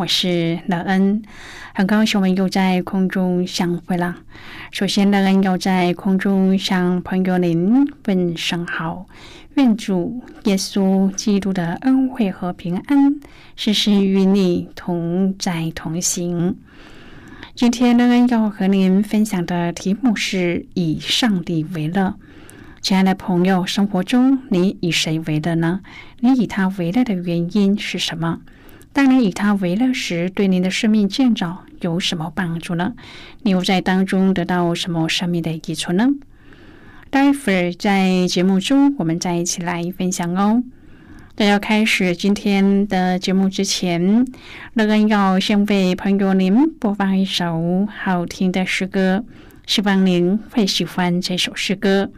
我是乐恩，很高兴我们又在空中相会了。首先，乐恩要在空中向朋友您问声好，愿主耶稣基督的恩惠和平安时时与你同在同行。今天，乐恩要和您分享的题目是以上帝为乐。亲爱的朋友，生活中你以谁为乐呢？你以他为乐的原因是什么？当你以它为乐时，对您的生命建造有什么帮助呢？你又在当中得到什么生命的益处呢？待会儿在节目中，我们再一起来分享哦。在要开始今天的节目之前，乐恩要先为朋友您播放一首好听的诗歌，希望您会喜欢这首诗歌。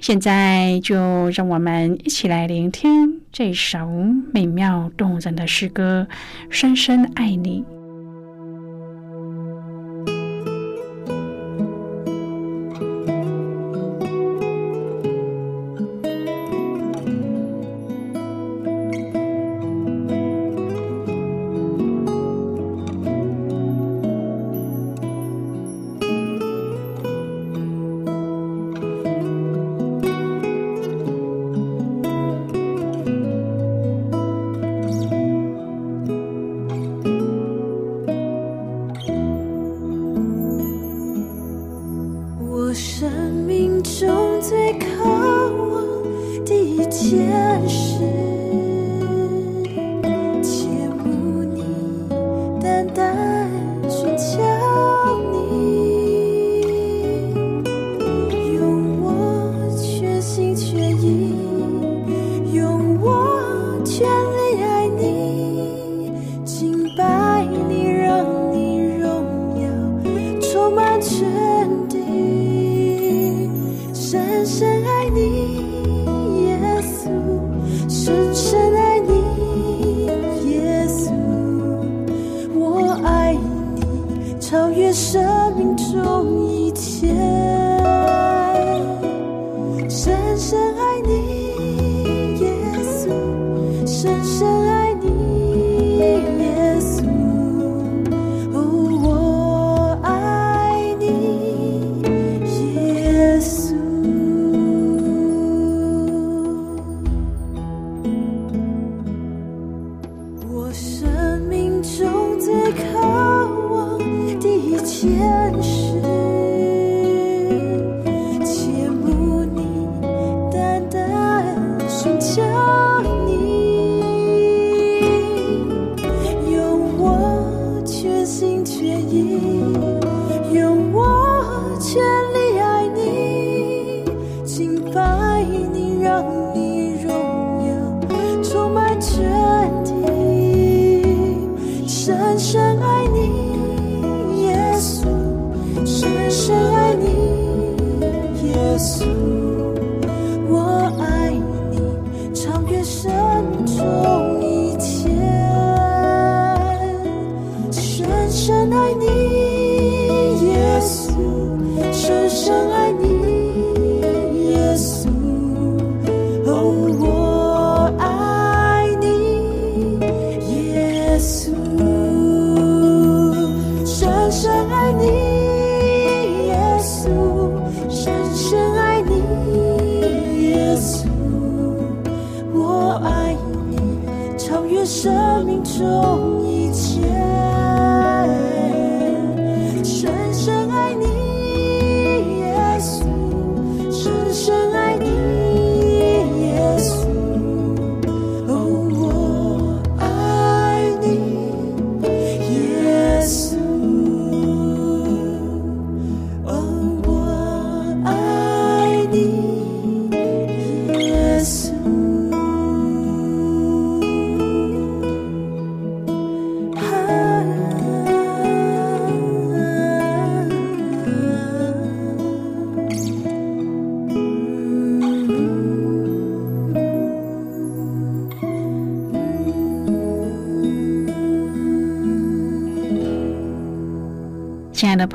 现在就让我们一起来聆听这首美妙动人的诗歌《深深爱你》。的最渴望的一切。深深爱你。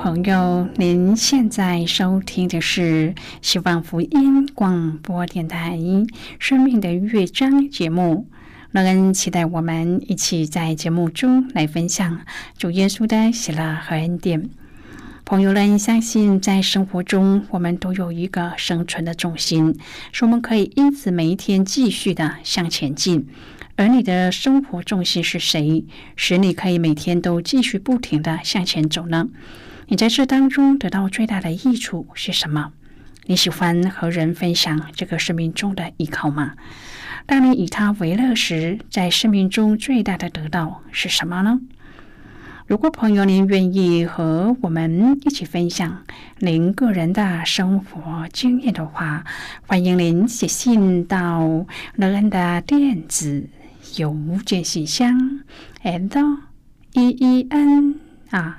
朋友，您现在收听的是希望福音广播电台《生命的乐章》节目。乐恩期待我们一起在节目中来分享主耶稣的喜乐和恩典。朋友们，相信在生活中，我们都有一个生存的重心，是我们可以因此每一天继续的向前进。而你的生活重心是谁，使你可以每天都继续不停的向前走呢？你在这当中得到最大的益处是什么？你喜欢和人分享这个生命中的依靠吗？当你以他为乐时，在生命中最大的得到是什么呢？如果朋友您愿意和我们一起分享您个人的生活经验的话，欢迎您写信到乐恩的电子。邮件信箱：l e e n at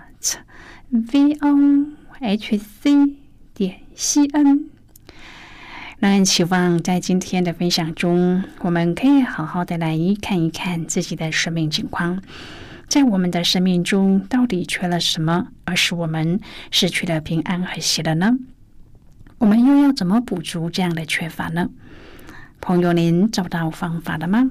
v o h c 点 c n。让人期望在今天的分享中，我们可以好好的来看一看自己的生命情况，在我们的生命中到底缺了什么，而使我们失去了平安和喜乐呢？我们又要怎么补足这样的缺乏呢？朋友，您找到方法了吗？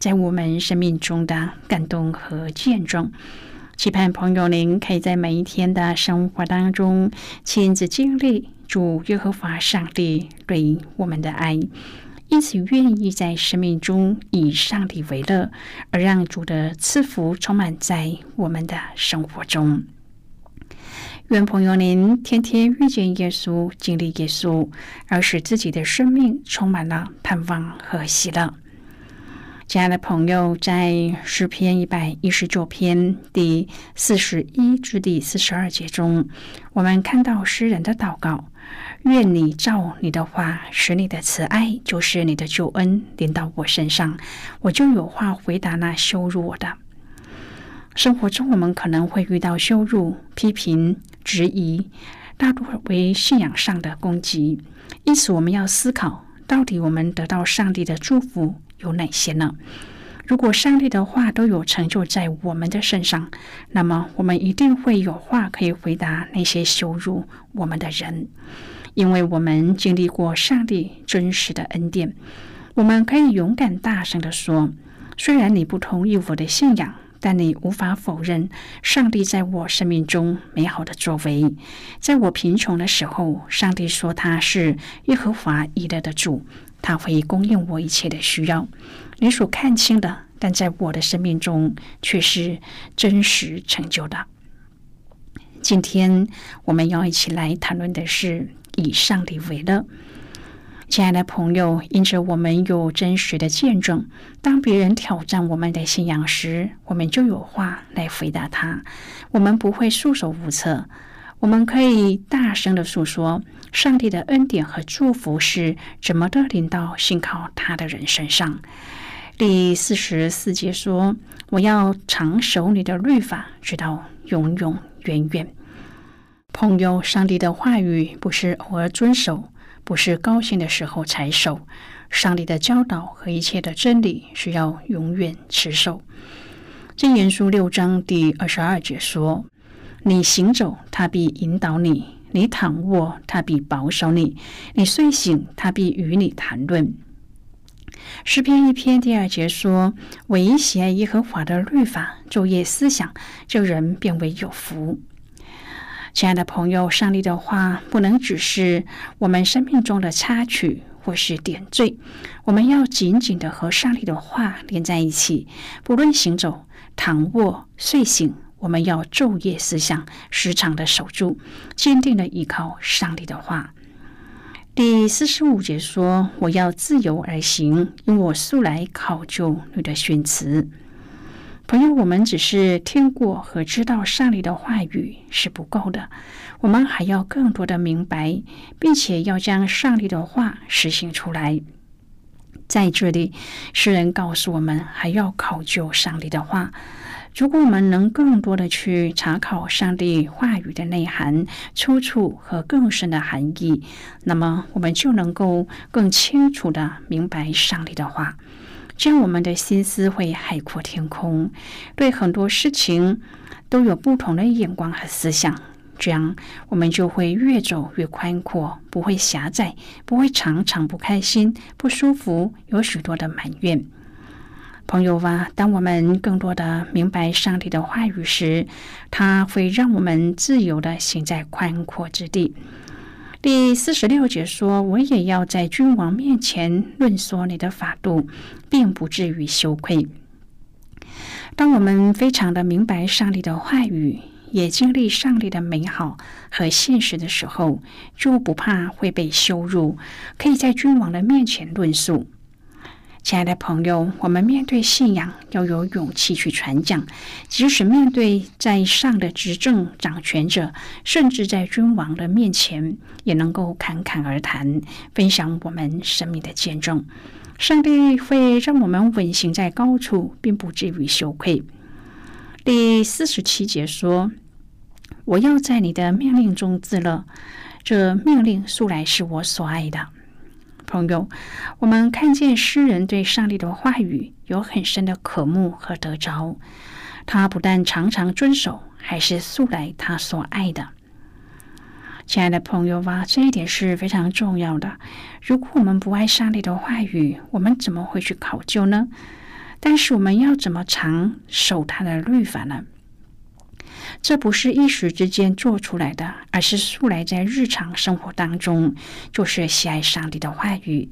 在我们生命中的感动和见证，期盼朋友您可以在每一天的生活当中亲自经历主耶和华上帝对我们的爱，因此愿意在生命中以上帝为乐，而让主的赐福充满在我们的生活中。愿朋友您天天遇见耶稣，经历耶稣，而使自己的生命充满了盼望和喜乐。亲爱的朋友，在诗篇一百一十九篇第四十一至第四十二节中，我们看到诗人的祷告：愿你照你的话，使你的慈爱就是你的救恩临到我身上，我就有话回答那羞辱我的。生活中，我们可能会遇到羞辱、批评、质疑，大多为信仰上的攻击。因此，我们要思考，到底我们得到上帝的祝福。有哪些呢？如果上帝的话都有成就在我们的身上，那么我们一定会有话可以回答那些羞辱我们的人，因为我们经历过上帝真实的恩典。我们可以勇敢大声的说：虽然你不同意我的信仰，但你无法否认上帝在我生命中美好的作为。在我贫穷的时候，上帝说他是耶和华以勒的主。他会供应我一切的需要，你所看清的，但在我的生命中却是真实成就的。今天我们要一起来谈论的是以上帝为乐。亲爱的朋友，因着我们有真实的见证，当别人挑战我们的信仰时，我们就有话来回答他，我们不会束手无策。我们可以大声的诉说上帝的恩典和祝福是怎么的临到信靠他的人身上。第四十四节说：“我要长守你的律法，直到永永远远。”朋友，上帝的话语不是偶尔遵守，不是高兴的时候才守。上帝的教导和一切的真理需要永远持守。箴言书六章第二十二节说。你行走，他必引导你；你躺卧，他必保守你；你睡醒，他必与你谈论。诗篇一篇第二节说：“唯一喜爱耶和华的律法，昼夜思想，这人变为有福。”亲爱的朋友，上帝的话不能只是我们生命中的插曲或是点缀，我们要紧紧的和上帝的话连在一起，不论行走、躺卧、睡醒。我们要昼夜思想，时常的守住，坚定的依靠上帝的话。第四十五节说：“我要自由而行，因我素来考究你的训词。”朋友，我们只是听过和知道上帝的话语是不够的，我们还要更多的明白，并且要将上帝的话实行出来。在这里，诗人告诉我们，还要考究上帝的话。如果我们能更多的去查考上帝话语的内涵、出处和更深的含义，那么我们就能够更清楚的明白上帝的话，这样我们的心思会海阔天空，对很多事情都有不同的眼光和思想。这样我们就会越走越宽阔，不会狭窄，不会常常不开心、不舒服，有许多的埋怨。朋友啊，当我们更多的明白上帝的话语时，他会让我们自由的行在宽阔之地。第四十六节说：“我也要在君王面前论说你的法度，并不至于羞愧。”当我们非常的明白上帝的话语，也经历上帝的美好和现实的时候，就不怕会被羞辱，可以在君王的面前论述。亲爱的朋友，我们面对信仰要有勇气去传讲，即使面对在上的执政掌权者，甚至在君王的面前，也能够侃侃而谈，分享我们生命的见证。上帝会让我们稳行在高处，并不至于羞愧。第四十七节说：“我要在你的命令中自乐，这命令素来是我所爱的。”朋友，我们看见诗人对上帝的话语有很深的渴慕和得着。他不但常常遵守，还是素来他所爱的。亲爱的朋友吧，这一点是非常重要的。如果我们不爱上帝的话语，我们怎么会去考究呢？但是我们要怎么常守他的律法呢？这不是一时之间做出来的，而是素来在日常生活当中就是喜爱上帝的话语。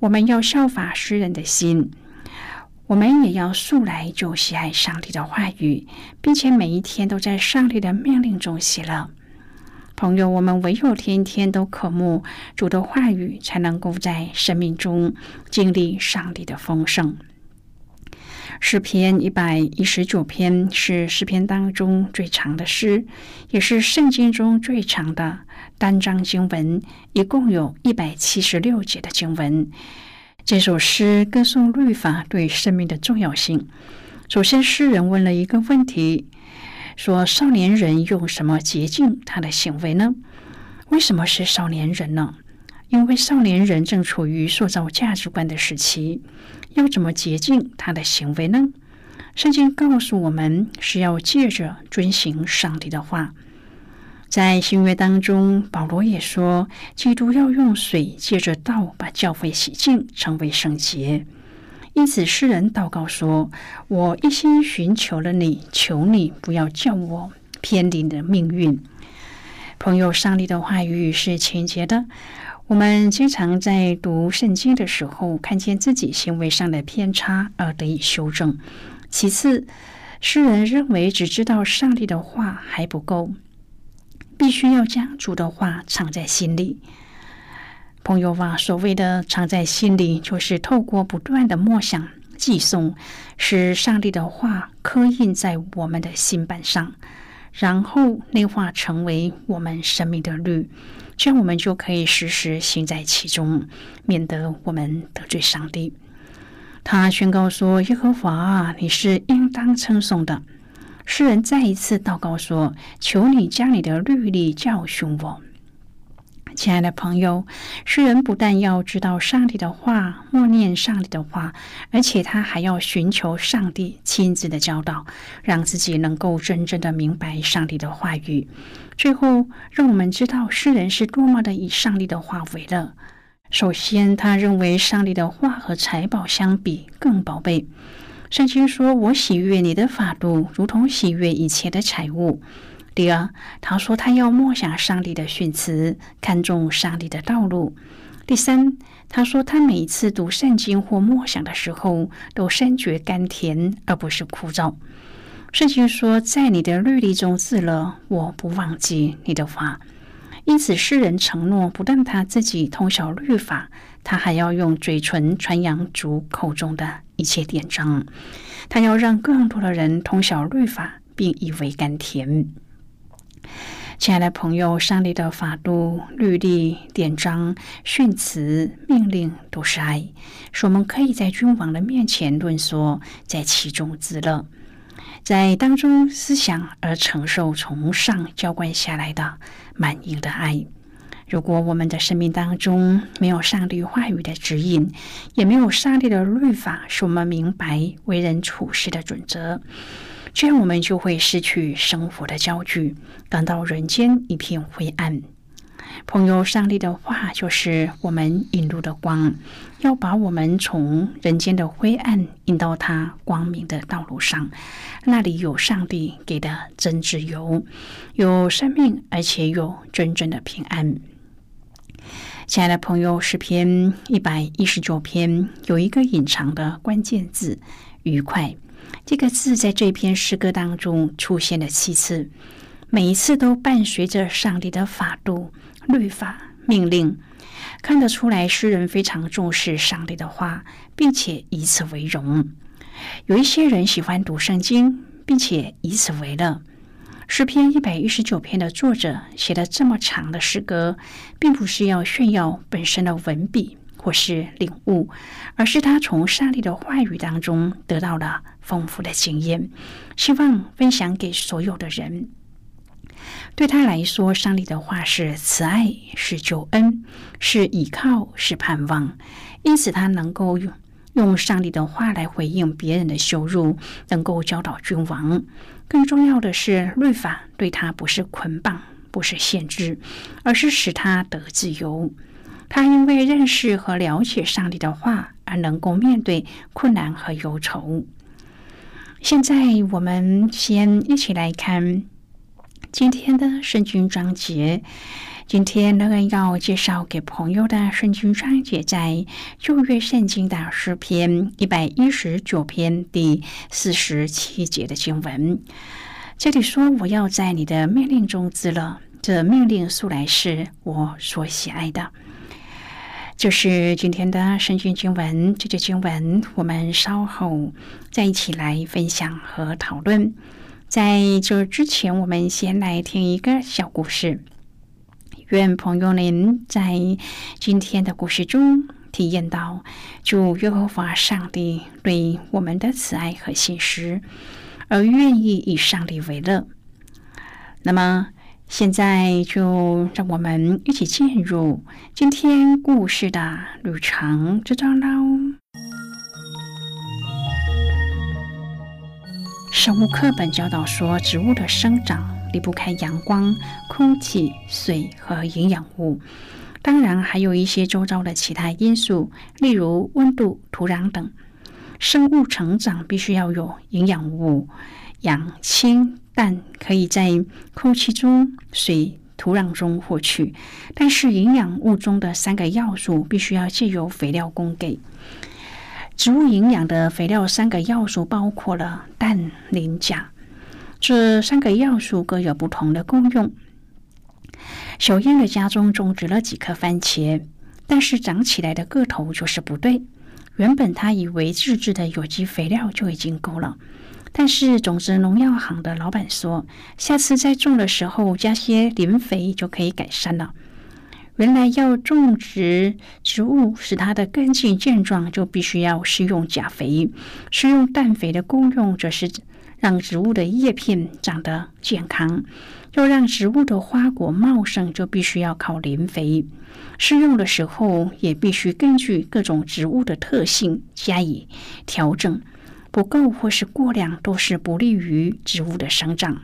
我们要效法诗人的心，我们也要素来就喜爱上帝的话语，并且每一天都在上帝的命令中喜乐。朋友，我们唯有天天都渴慕主的话语，才能够在生命中经历上帝的丰盛。诗篇一百一十九篇是诗篇当中最长的诗，也是圣经中最长的单章经文，一共有一百七十六节的经文。这首诗歌颂律法对生命的重要性。首先，诗人问了一个问题，说：“少年人用什么洁净他的行为呢？为什么是少年人呢？因为少年人正处于塑造价值观的时期。”要怎么洁净他的行为呢？圣经告诉我们是要借着遵行上帝的话。在新约当中，保罗也说，基督要用水借着道把教会洗净，成为圣洁。因此，诗人祷告说：“我一心寻求了你，求你不要叫我偏离你的命运。”朋友，上帝的话语是清洁的。我们经常在读圣经的时候，看见自己行为上的偏差而得以修正。其次，诗人认为只知道上帝的话还不够，必须要将主的话藏在心里。朋友啊，所谓的藏在心里，就是透过不断的默想、寄诵，使上帝的话刻印在我们的心板上，然后内化成为我们生命的律。这样，我们就可以时时行在其中，免得我们得罪上帝。他宣告说：“耶和华，你是应当称颂的。”诗人再一次祷告说：“求你将你的律例教训我。”亲爱的朋友，诗人不但要知道上帝的话，默念上帝的话，而且他还要寻求上帝亲自的教导，让自己能够真正的明白上帝的话语。最后，让我们知道诗人是多么的以上帝的话为乐。首先，他认为上帝的话和财宝相比更宝贝。圣经说：“我喜悦你的法度，如同喜悦一切的财物。”第二，他说他要默想上帝的训词，看重上帝的道路。第三，他说他每次读圣经或默想的时候，都深觉甘甜，而不是枯燥。圣经说，在你的律例中自乐，我不忘记你的话。因此，诗人承诺，不但他自己通晓律法，他还要用嘴唇传扬主口中的一切典章。他要让更多的人通晓律法，并以为甘甜。亲爱的朋友，上帝的法度、律例、典章、训词、命令都是爱，使我们可以在君王的面前论说，在其中自乐，在当中思想而承受从上浇灌下来的满盈的爱。如果我们的生命当中没有上帝话语的指引，也没有上帝的律法，使我们明白为人处事的准则，这样我们就会失去生活的焦距，感到人间一片灰暗。朋友，上帝的话就是我们引路的光，要把我们从人间的灰暗引到他光明的道路上。那里有上帝给的真自由，有生命，而且有真正的平安。亲爱的朋友，诗篇一百一十九篇有一个隐藏的关键字“愉快”。这个字在这篇诗歌当中出现了七次，每一次都伴随着上帝的法度、律法、命令。看得出来，诗人非常重视上帝的话，并且以此为荣。有一些人喜欢读圣经，并且以此为乐。诗篇一百一十九篇的作者写了这么长的诗歌，并不是要炫耀本身的文笔或是领悟，而是他从上帝的话语当中得到了丰富的经验，希望分享给所有的人。对他来说，上帝的话是慈爱，是救恩，是依靠，是盼望，因此他能够用。用上帝的话来回应别人的羞辱，能够教导君王。更重要的是，律法对他不是捆绑，不是限制，而是使他得自由。他因为认识和了解上帝的话，而能够面对困难和忧愁。现在，我们先一起来看今天的圣经章节。今天乐恩要介绍给朋友的圣经章节，在旧约圣经的诗篇一百一十九篇第四十七节的经文。这里说：“我要在你的命令中自乐。”这命令素来是我所喜爱的。就是今天的圣经经文。这节经文我们稍后再一起来分享和讨论。在这之前，我们先来听一个小故事。愿朋友您在今天的故事中体验到主耶和华上帝对我们的慈爱和信实，而愿意以上帝为乐。那么，现在就让我们一起进入今天故事的旅程之中喽。生物课本教导说，植物的生长。离不开阳光、空气、水和营养物，当然还有一些周遭的其他因素，例如温度、土壤等。生物成长必须要有营养物，氧、氢、氮可以在空气中、水、土壤中获取，但是营养物中的三个要素必须要借由肥料供给。植物营养的肥料三个要素包括了氮、磷、钾。这三个要素各有不同的功用。小燕的家中种植了几颗番茄，但是长起来的个头就是不对。原本他以为自制的有机肥料就已经够了，但是种子农药行的老板说，下次再种的时候加些磷肥就可以改善了。原来要种植植物使它的根茎健壮，就必须要施用钾肥；施用氮肥的功用则是。让植物的叶片长得健康，要让植物的花果茂盛，就必须要靠磷肥。施用的时候也必须根据各种植物的特性加以调整，不够或是过量都是不利于植物的生长。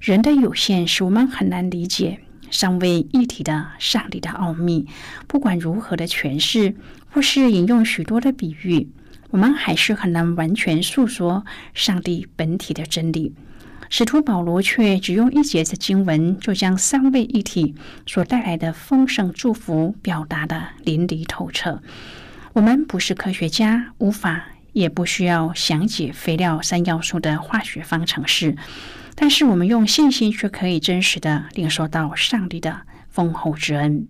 人的有限使我们很难理解尚未一体的上帝的奥秘，不管如何的诠释，或是引用许多的比喻。我们还是很难完全诉说上帝本体的真理。使徒保罗却只用一节的经文，就将三位一体所带来的丰盛祝福表达的淋漓透彻。我们不是科学家，无法也不需要详解肥料三要素的化学方程式，但是我们用信心却可以真实的领受到上帝的丰厚之恩。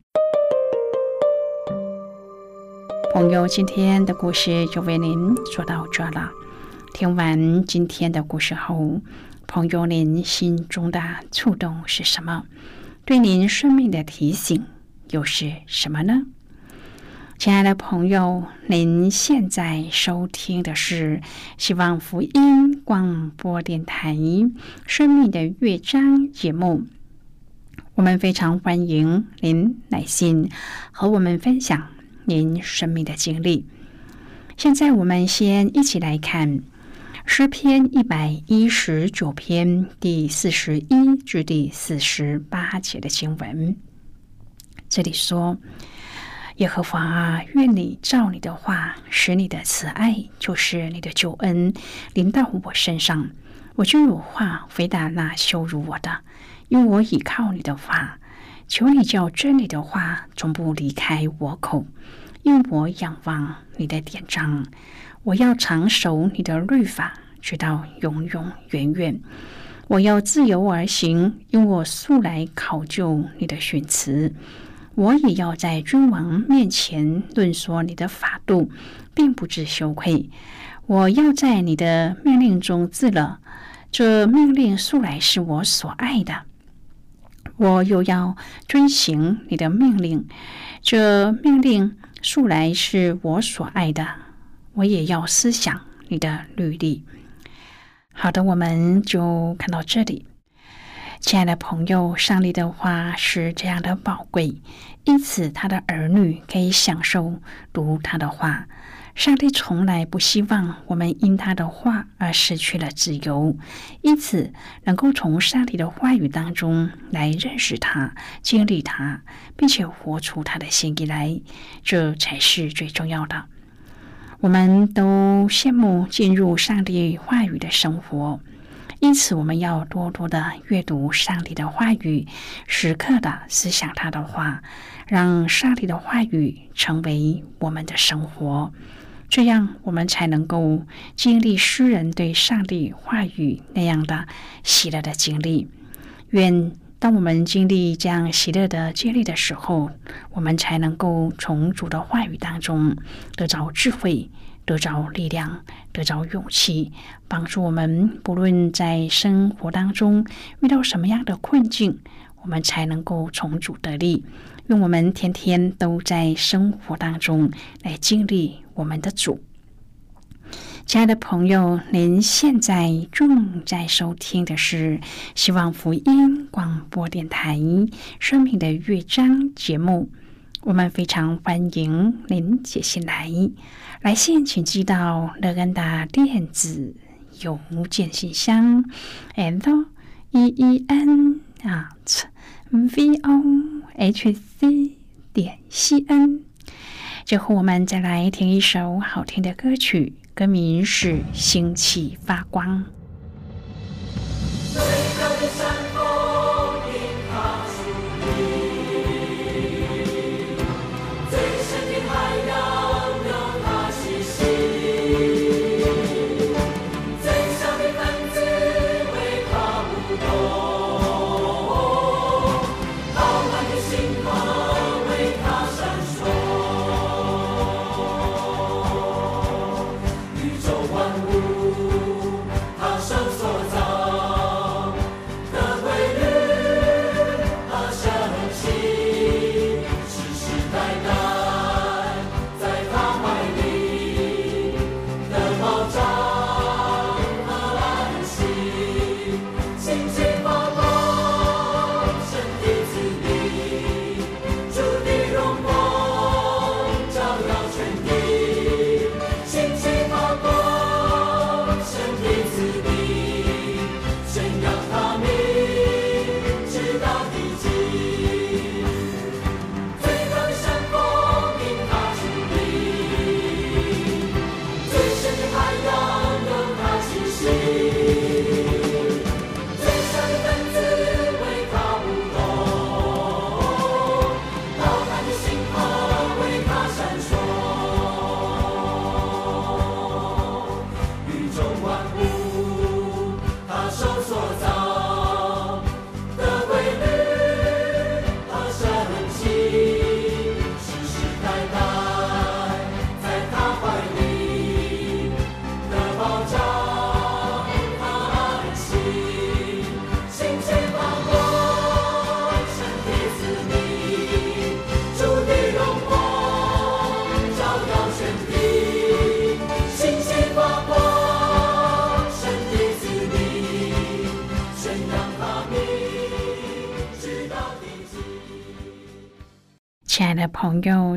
朋友，今天的故事就为您说到这了。听完今天的故事后，朋友您心中的触动是什么？对您生命的提醒又是什么呢？亲爱的朋友，您现在收听的是希望福音广播电台《生命的乐章》节目。我们非常欢迎您来信和我们分享。您生命的经历。现在，我们先一起来看诗篇一百一十九篇第四十一至第四十八节的经文。这里说：“耶和华啊，愿你照你的话，使你的慈爱，就是你的救恩，临到我身上。我就有话回答那羞辱我的，因为我倚靠你的话。”求你叫真理的话从不离开我口，因我仰望你的典章。我要长守你的律法，直到永永远远。我要自由而行，因我素来考究你的训词。我也要在君王面前论说你的法度，并不知羞愧。我要在你的命令中自乐，这命令素来是我所爱的。我又要遵行你的命令，这命令素来是我所爱的。我也要思想你的律例。好的，我们就看到这里。亲爱的朋友，上帝的话是这样的宝贵，因此他的儿女可以享受读他的话。上帝从来不希望我们因他的话而失去了自由，因此能够从上帝的话语当中来认识他、经历他，并且活出他的心意来，这才是最重要的。我们都羡慕进入上帝话语的生活，因此我们要多多的阅读上帝的话语，时刻的思想他的话，让上帝的话语成为我们的生活。这样，我们才能够经历诗人对上帝话语那样的喜乐的经历。愿当我们经历这样喜乐的经历的时候，我们才能够从主的话语当中得着智慧，得着力量，得着勇气，帮助我们不论在生活当中遇到什么样的困境，我们才能够从主得力。愿我们天天都在生活当中来经历。我们的主，亲爱的朋友，您现在正在收听的是希望福音广播电台《生命的乐章》节目。我们非常欢迎您写信来，来信请寄到乐安达电子邮件信箱，and e e n at v o h c 点 c n。最后，我们再来听一首好听的歌曲，歌名是《星气发光》。